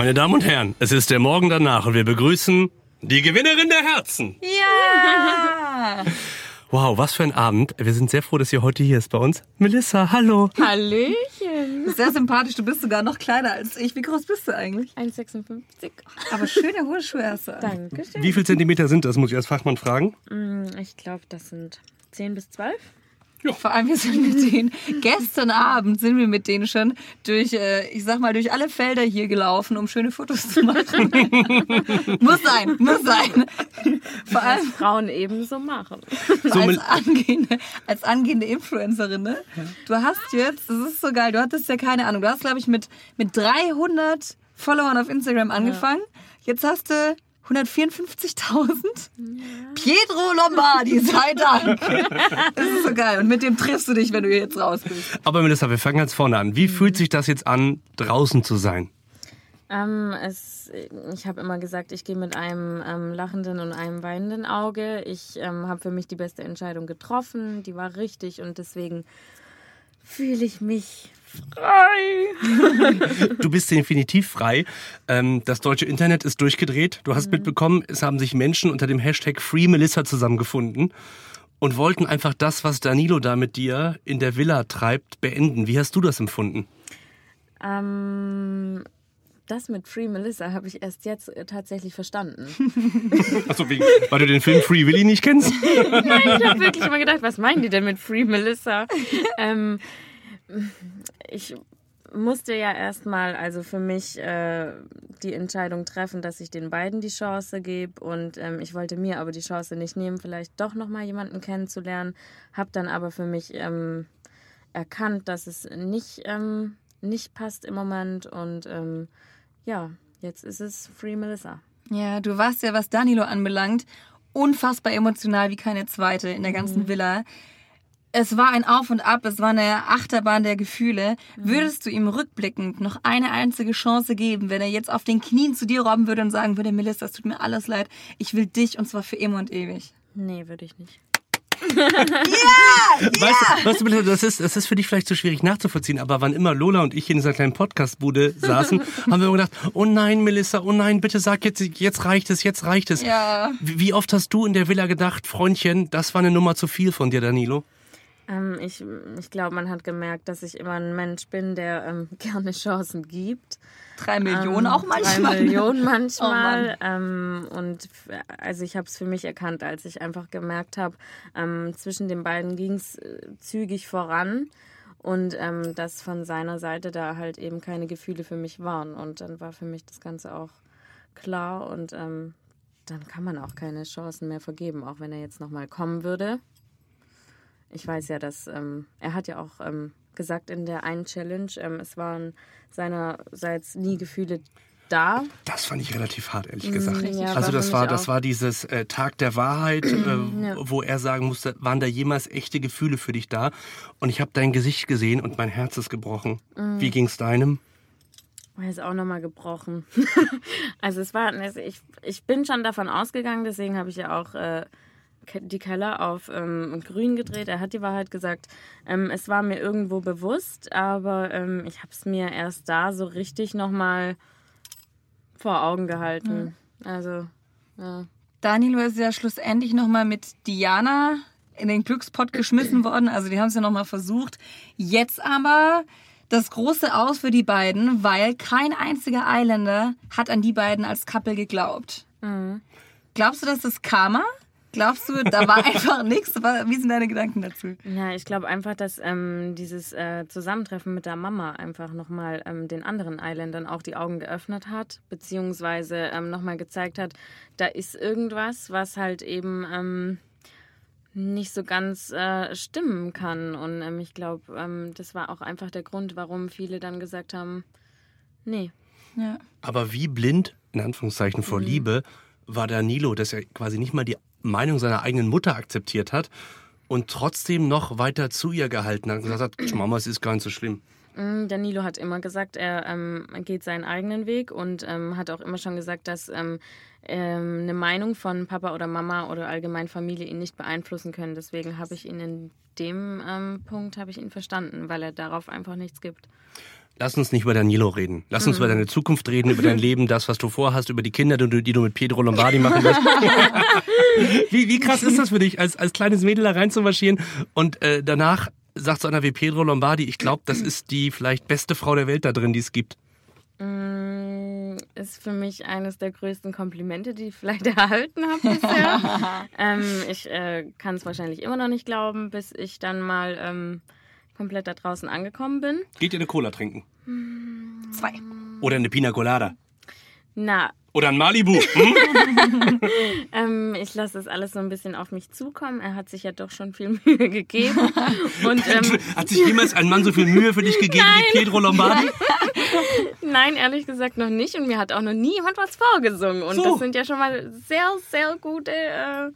Meine Damen und Herren, es ist der Morgen danach und wir begrüßen die Gewinnerin der Herzen. Ja! Wow, was für ein Abend. Wir sind sehr froh, dass ihr heute hier ist bei uns. Melissa, hallo. Hallöchen. Sehr sympathisch, du bist sogar noch kleiner als ich. Wie groß bist du eigentlich? 1,56. Aber schöne hohe Schuhe hast du. Dankeschön. Wie viel Zentimeter sind das, muss ich als Fachmann fragen? Mm, Ich glaube, das sind 10 bis 12. Vor allem, wir sind mit denen, gestern Abend sind wir mit denen schon durch, äh, ich sag mal, durch alle Felder hier gelaufen, um schöne Fotos zu machen. muss sein, muss sein. Vor allem Was Frauen ebenso machen. So, als angehende, als angehende Influencerin, ne? Du hast jetzt, das ist so geil, du hattest ja keine Ahnung, du hast, glaube ich, mit, mit 300 Followern auf Instagram angefangen. Jetzt hast du 154.000. Pietro Lombardi, sei Dank. Das ist so geil. Und mit dem triffst du dich, wenn du jetzt raus bist. Aber Melissa, wir fangen ganz vorne an. Wie fühlt sich das jetzt an, draußen zu sein? Ähm, es, ich habe immer gesagt, ich gehe mit einem ähm, lachenden und einem weinenden Auge. Ich ähm, habe für mich die beste Entscheidung getroffen. Die war richtig und deswegen fühle ich mich frei. Du bist definitiv frei. Ähm, das deutsche Internet ist durchgedreht. Du hast mitbekommen, es haben sich Menschen unter dem Hashtag Free Melissa zusammengefunden und wollten einfach das, was Danilo da mit dir in der Villa treibt, beenden. Wie hast du das empfunden? Ähm, das mit Free Melissa habe ich erst jetzt äh, tatsächlich verstanden. Achso, wegen, weil du den Film Free Willy nicht kennst? Nein, ich habe wirklich immer gedacht, was meinen die denn mit Free Melissa? ähm, ich musste ja erstmal also für mich äh, die Entscheidung treffen, dass ich den beiden die Chance gebe und ähm, ich wollte mir aber die Chance nicht nehmen, vielleicht doch noch mal jemanden kennenzulernen, habe dann aber für mich ähm, erkannt, dass es nicht ähm, nicht passt im Moment und ähm, ja, jetzt ist es Free Melissa. Ja, du warst ja, was Danilo anbelangt, unfassbar emotional wie keine zweite in der ganzen Villa. Es war ein Auf und Ab, es war eine Achterbahn der Gefühle. Würdest du ihm rückblickend noch eine einzige Chance geben, wenn er jetzt auf den Knien zu dir robben würde und sagen würde, Melissa, es tut mir alles leid, ich will dich und zwar für immer und ewig? Nee, würde ich nicht. Weißt, du, weißt du, Melissa, das ist, das ist für dich vielleicht zu schwierig nachzuvollziehen, aber wann immer Lola und ich in dieser kleinen Podcastbude saßen, haben wir immer gedacht, oh nein, Melissa, oh nein, bitte sag jetzt, jetzt reicht es, jetzt reicht es. Ja. Wie wie oft hast du in der Villa gedacht, Freundchen, das war eine Nummer zu viel von dir, Danilo? Ähm, ich ich glaube, man hat gemerkt, dass ich immer ein Mensch bin, der ähm, gerne Chancen gibt. Drei Millionen ähm, auch manchmal. Drei Millionen Oh manchmal. ähm, und also ich habe es für mich erkannt, als ich einfach gemerkt habe, ähm, zwischen den beiden ging es zügig voran. Und ähm, dass von seiner Seite da halt eben keine Gefühle für mich waren. Und dann war für mich das Ganze auch klar. Und ähm, dann kann man auch keine Chancen mehr vergeben, auch wenn er jetzt nochmal kommen würde. Ich weiß ja, dass ähm, er hat ja auch ähm, gesagt in der einen Challenge, ähm, es waren seinerseits nie Gefühle da. Das fand ich relativ hart, ehrlich gesagt. ja, also das war, das auch. war dieses äh, Tag der Wahrheit, äh, Ja. wo er sagen musste, waren da jemals echte Gefühle für dich da? Und ich habe dein Gesicht gesehen und mein Herz ist gebrochen. Mhm. Wie ging's deinem? Er ist auch nochmal gebrochen. also es war, also ich, ich bin schon davon ausgegangen, deswegen habe ich ja auch äh, die Keller auf ähm, grün gedreht. Er hat die Wahrheit gesagt. Ähm, es war mir irgendwo bewusst, aber ähm, ich habe es mir erst da so richtig nochmal vor Augen gehalten. Also, ja. Danilo ist ja schlussendlich nochmal mit Diana in den Glückspott geschmissen worden. Also die haben es ja nochmal versucht. Jetzt aber das große Aus für die beiden, weil kein einziger Islander hat an die beiden als Couple geglaubt. Glaubst du, dass das Karma? Glaubst du, da war einfach nichts? Wie sind deine Gedanken dazu? Ja, ich glaube einfach, dass ähm, dieses äh, Zusammentreffen mit der Mama einfach nochmal ähm, den anderen Islandern auch die Augen geöffnet hat, beziehungsweise ähm, nochmal gezeigt hat, da ist irgendwas, was halt eben ähm, nicht so ganz äh, stimmen kann. Und ähm, ich glaube, ähm, das war auch einfach der Grund, warum viele dann gesagt haben, nee, Ja. Aber wie blind, in Anführungszeichen, Mhm. vor Liebe war Danilo, dass er quasi nicht mal die Meinung seiner eigenen Mutter akzeptiert hat und trotzdem noch weiter zu ihr gehalten hat und gesagt hat, Mama, es ist gar nicht so schlimm. Mm, Danilo hat immer gesagt, er ähm, geht seinen eigenen Weg und ähm, hat auch immer schon gesagt, dass ähm, ähm, eine Meinung von Papa oder Mama oder allgemein Familie ihn nicht beeinflussen können. Deswegen habe ich ihn in dem ähm, Punkt ich ihn verstanden, weil er darauf einfach nichts gibt. Lass uns nicht über Danilo reden. Lass uns über deine Zukunft reden, über dein Leben, das, was du vorhast, über die Kinder, die du, die du mit Pedro Lombardi machen wirst. wie, wie krass ist das für dich, als, als kleines Mädel da reinzumarschieren und äh, danach sagt so einer wie Pedro Lombardi, ich glaube, das ist die vielleicht beste Frau der Welt da drin, die es gibt. Mm, Ist für mich eines der größten Komplimente, die ich vielleicht erhalten habe bisher. ähm, ich äh, kann es wahrscheinlich immer noch nicht glauben, bis ich dann mal ähm, komplett da draußen angekommen bin. Geht ihr eine Cola trinken? Zwei. Oder eine Pina Colada? Na, Oder ein Malibu? Hm? ähm, ich lasse das alles so ein bisschen auf mich zukommen. Er hat sich ja doch schon viel Mühe gegeben. Und ähm, Hat sich jemals ein Mann so viel Mühe für dich gegeben wie Pedro Lombardi? nein, ehrlich gesagt noch nicht. Und mir hat auch noch nie jemand was vorgesungen. Und So. das sind ja schon mal sehr, sehr gute. Äh,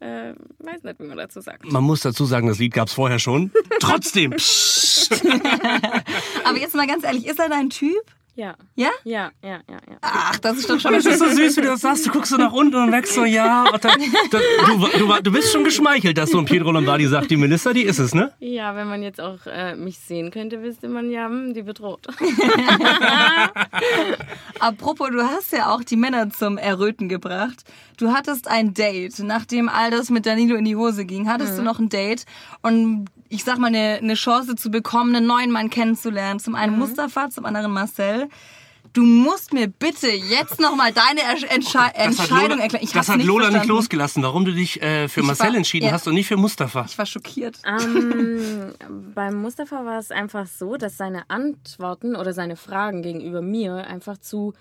äh, weiß nicht, wie man dazu sagt. Man muss dazu sagen, das Lied gab's vorher schon. Trotzdem. Psst. Aber jetzt mal ganz ehrlich, ist er dein Typ? Ja. Ja? Ja, ja, ja, ja. Ach, das ist doch schon Das ist so süß, wie du das sagst. Du guckst so nach unten und merkst so, ja. Und dann, dann, du, du, du bist schon geschmeichelt, dass so ein Pedro Lombardi sagt, die Melissa, die ist es, ne? Ja, wenn man jetzt auch äh, mich sehen könnte, wüsste man ja, hm, die bedroht. Apropos, du hast ja auch die Männer zum Erröten gebracht. Du hattest ein Date, nachdem all das mit Danilo in die Hose ging, hattest du noch ein Date und ich sag mal eine, eine Chance zu bekommen, einen neuen Mann kennenzulernen. Zum einen Mustafa, zum anderen Marcel. Du musst mir bitte jetzt nochmal deine Entsche Das hat Entscheidung Lola, erklären. Ich das hat nicht Lola nicht verstanden. losgelassen, warum du dich äh, für Ich Marcel war- entschieden ja. hast und nicht für Mustafa. Ich war schockiert. ähm, beim Mustafa war es einfach so, dass seine Antworten oder seine Fragen gegenüber mir einfach zu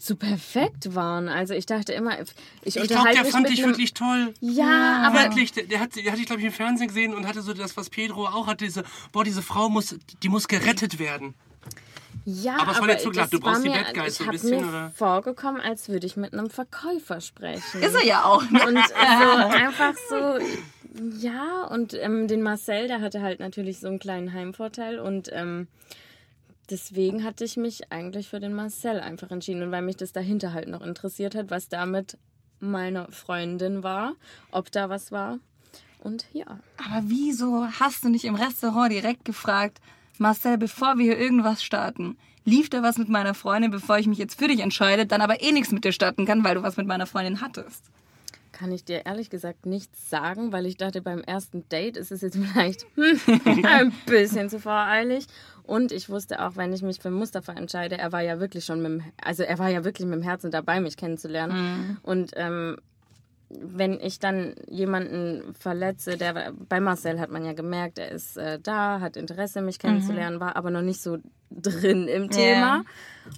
zu perfekt waren. Also ich dachte immer, ich, Ich glaube, unterhalte der mich fand mit dich wirklich toll. Ja, aber Wirklich, der, der hat, der hat dich, glaube ich, im Fernsehen gesehen und hatte so das, was Pedro auch hatte, diese, boah, diese Frau muss, die muss gerettet werden. ja, Aber es war nicht so klar, das du brauchst war die mir, Bad Guys ich so ein bisschen, mir oder? vorgekommen, als würde ich mit einem Verkäufer sprechen. Ist er ja auch. Ne? Und so einfach so, ja, und ähm, den Marcel, der hatte halt natürlich so einen kleinen Heimvorteil und ähm, deswegen hatte ich mich eigentlich für den Marcel einfach entschieden und weil mich das dahinter halt noch interessiert hat, was da mit meiner Freundin war, ob da was war. Und ja. Aber wieso hast du nicht im Restaurant direkt gefragt, Marcel, bevor wir hier irgendwas starten, lief da was mit meiner Freundin, bevor ich mich jetzt für dich entscheide, dann aber eh nichts mit dir starten kann, weil du was mit meiner Freundin hattest? Kann ich dir ehrlich gesagt nichts sagen, weil ich dachte, beim ersten Date ist es jetzt vielleicht hm, ein bisschen zu voreilig. Und ich wusste auch, wenn ich mich für Mustafa entscheide, er war ja wirklich schon mit dem, also er war ja wirklich mit dem Herzen dabei, mich kennenzulernen. Und ähm, wenn ich dann jemanden verletze, der bei Marcel hat man ja gemerkt, er ist äh, da, hat Interesse, mich kennenzulernen, war aber noch nicht so drin im Thema.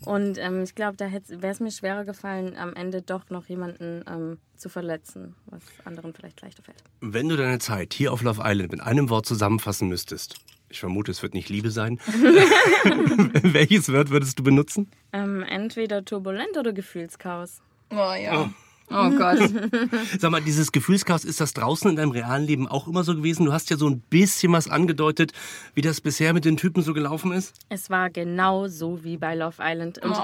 Und ähm, ich glaube, da wäre es mir schwerer gefallen, am Ende doch noch jemanden ähm, zu verletzen, was anderen vielleicht leichter fällt. Wenn du deine Zeit hier auf Love Island mit einem Wort zusammenfassen müsstest, ich vermute, es wird nicht Liebe sein, welches Wort würdest du benutzen? Ähm, entweder turbulent oder Gefühlschaos. Oh ja. Oh Gott. Sag mal, dieses Gefühlschaos, ist das draußen in deinem realen Leben auch immer so gewesen? Du hast ja so ein bisschen was angedeutet, wie das bisher mit den Typen so gelaufen ist. Es war genau so wie bei Love Island. Und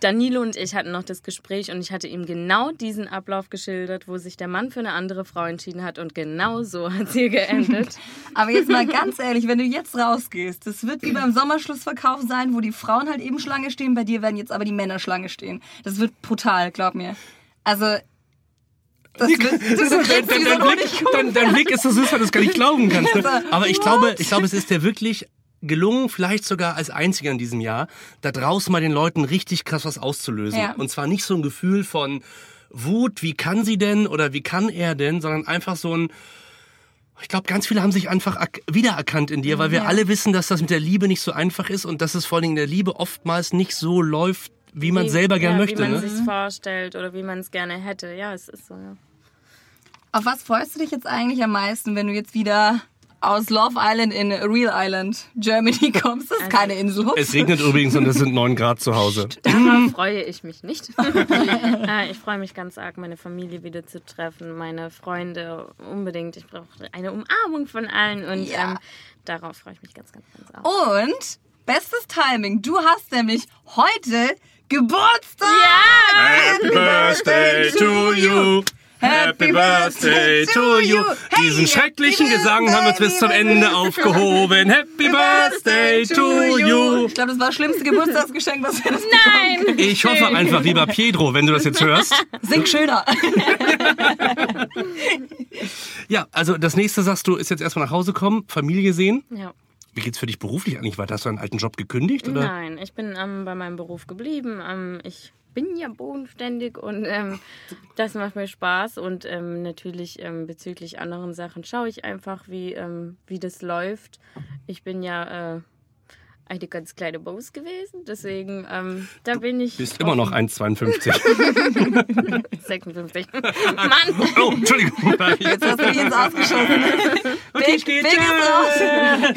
Danilo und ich hatten noch das Gespräch und ich hatte ihm genau diesen Ablauf geschildert, wo sich der Mann für eine andere Frau entschieden hat und genau so hat sie geendet. Aber jetzt mal ganz ehrlich, wenn du jetzt rausgehst, das wird wie beim Sommerschlussverkauf sein, wo die Frauen halt eben Schlange stehen, bei dir werden jetzt aber die Männer Schlange stehen. Das wird brutal, glaub mir. Also, das das Dein, Blick, dein, dein Blick ist so süß, weil du es gar nicht glauben kannst. Ne? Aber ich glaube, ich glaube, es ist dir wirklich gelungen, vielleicht sogar als einziger in diesem Jahr, da draußen mal den Leuten richtig krass was auszulösen. Ja. Und zwar nicht so ein Gefühl von Wut, wie kann sie denn oder wie kann er denn, sondern einfach so ein ich glaube, ganz viele haben sich einfach wiedererkannt in dir, weil wir Ja. alle wissen, dass das mit der Liebe nicht so einfach ist und dass es vor allen Dingen in der Liebe oftmals nicht so läuft, wie man Wie- selber gern ja, möchte. Wie man Ne? sich vorstellt oder wie man es gerne hätte. Ja, es ist so, ja. Auf was freust du dich jetzt eigentlich am meisten, wenn du jetzt wieder aus Love Island in Real Island, Germany kommst? Das ist keine Insel. Es regnet übrigens und es sind 9 Grad zu Hause. Darauf freue ich mich nicht. Äh, ich freue mich ganz arg, meine Familie wieder zu treffen, meine Freunde unbedingt. Ich brauche eine Umarmung von allen und Ja. ähm, darauf freue ich mich ganz, ganz, ganz arg. Und bestes Timing, du hast nämlich heute Geburtstag! Happy birthday to you. Happy Birthday to you. Diesen schrecklichen Gesang haben wir uns bis zum Ende aufgehoben. Happy Birthday to you. Ich glaube, das war das schlimmste Geburtstagsgeschenk, was wir das Nein! Ich hoffe einfach, lieber Pedro, wenn du das jetzt hörst. Sing schöner. Ja, also das nächste, sagst du, ist jetzt erstmal nach Hause kommen, Familie sehen. Ja. Wie geht's für dich beruflich eigentlich weiter? Hast du einen alten Job gekündigt? Oder? Nein, ich bin ähm, bei meinem Beruf geblieben. Ähm, ich bin ja bodenständig und ähm, das macht mir Spaß. Und ähm, natürlich ähm, bezüglich anderen Sachen schaue ich einfach, wie, ähm, wie das läuft. Ich bin ja äh, eine ganz kleine Boss gewesen, deswegen ähm, da bin ich. Bist immer noch 1,52. 56. Mann! Oh, Entschuldigung. Jetzt hast du dich ins Ausgeschossen. Big, big raus.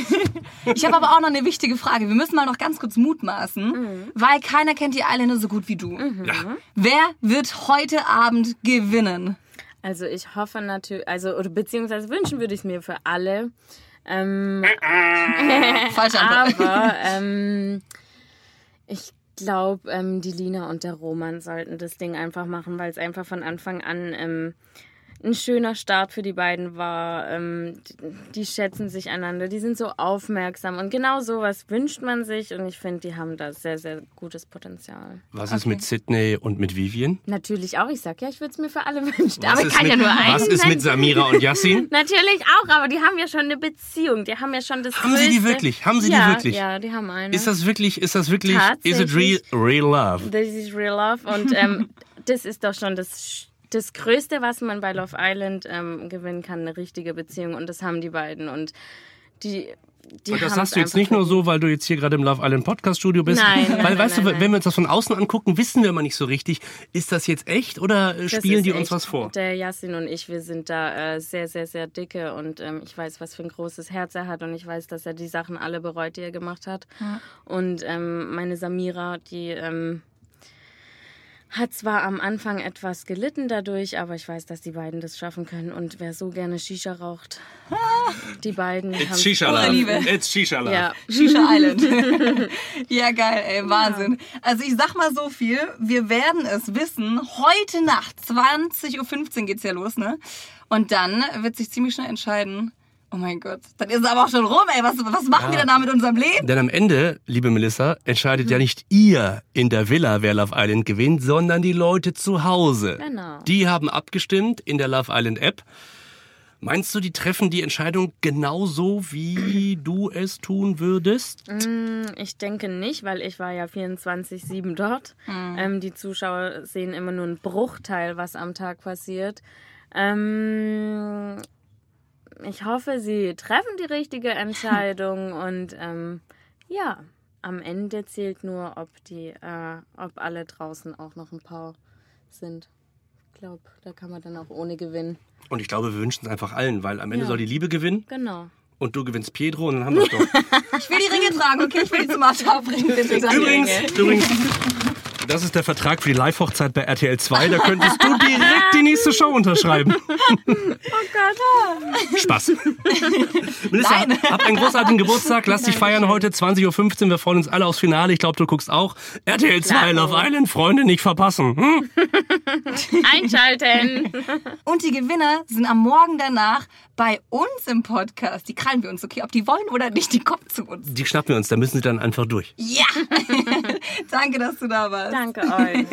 Ich habe aber auch noch eine wichtige Frage. Wir müssen mal noch ganz kurz mutmaßen, weil keiner kennt die Eiländer so gut wie du. Ja. Wer wird heute Abend gewinnen? Also ich hoffe natürlich, also oder beziehungsweise wünschen würde ich es mir für alle. Ähm, Falsche Antwort. aber ähm, ich glaube, ähm, die Lina und der Roman sollten das Ding einfach machen, weil es einfach von Anfang an ähm, ein schöner Start für die beiden war. Ähm, die, die schätzen sich einander, die sind so aufmerksam und genau sowas wünscht man sich und ich finde, die haben da sehr, sehr gutes Potenzial. Was ist mit Sydney und mit Vivian? Natürlich auch, ich sag ja, ich würde es mir für alle wünschen, Was aber ich ist kann mit, ja nur einen Was ist mit. Samira und Yassin? Natürlich auch, aber die haben ja schon eine Beziehung. Die haben ja schon das Haben sie die größte- wirklich? Haben sie die ja, wirklich? Ja, die haben eine. Ist das wirklich, ist das wirklich, is it real, real love? This is real love. Und ähm, das ist doch schon das, das Größte, was man bei Love Island ähm, gewinnen kann, eine richtige Beziehung. Und das haben die beiden. Und die, die Und das sagst du jetzt nicht nur so, weil du jetzt hier gerade im Love Island Podcast Studio bist. Nein, nein, weil nein, weißt du, nein, nein. wenn wir uns das von außen angucken, wissen wir immer nicht so richtig, ist das jetzt echt oder äh, Das spielen die uns echt- was vor? Der Yassin und ich, wir sind da äh, sehr, sehr, sehr dicke und ähm, ich weiß, was für ein großes Herz er hat und ich weiß, dass er die Sachen alle bereut, die er gemacht hat. Und ähm, meine Samira, die ähm, hat zwar am Anfang etwas gelitten dadurch, aber ich weiß, dass die beiden das schaffen können. Und wer so gerne Shisha raucht, die beiden haben It's Shisha Pure Love. Liebe. It's Shisha Love. ja, Shisha Island. ja, geil, ey, Wahnsinn. Also ich sag mal so viel, wir werden es wissen, heute Nacht, 20.15 Uhr geht's ja los, ne? Und dann wird sich ziemlich schnell entscheiden, oh mein Gott, dann ist es aber auch schon rum, ey, was, was machen wir denn da mit unserem Leben? Denn am Ende, liebe Melissa, entscheidet ja nicht ihr in der Villa, wer Love Island gewinnt, sondern die Leute zu Hause. Genau. Die haben abgestimmt in der Love Island App. Meinst du, die treffen die Entscheidung genauso, wie du es tun würdest? Ich denke nicht, weil ich war ja 24-7 dort. Ähm, die Zuschauer sehen immer nur einen Bruchteil, was am Tag passiert. Ähm, ich hoffe, sie treffen die richtige Entscheidung und ähm, ja, am Ende zählt nur, ob die, äh, ob alle draußen auch noch ein paar sind. Ich glaube, da kann man dann auch ohne gewinnen. Und ich glaube, wir wünschen es einfach allen, weil am Ende Ja. soll die Liebe gewinnen Genau. und du gewinnst Pedro und dann haben wir es doch. Ich will die Ringe tragen, okay? Ich will die zum Altar bringen, bitte. Übrigens, übrigens, das ist der Vertrag für die Live-Hochzeit bei RTL 2. Da könntest du direkt die nächste Show unterschreiben. Oh Gott. Spaß. Melissa, Nein. hab einen großartigen Geburtstag. Lass dich feiern heute, 20.15 Uhr. Wir freuen uns alle aufs Finale. Ich glaube, du guckst auch. RTL 2 Klaro. Love Island. Freunde, nicht verpassen. Hm? Einschalten! Und die Gewinner sind am Morgen danach bei uns im Podcast. Die krallen wir uns, okay? Ob die wollen oder nicht, die kommen zu uns. Die schnappen wir uns. Da müssen sie dann einfach durch. Ja! Danke, dass du da warst. Danke euch.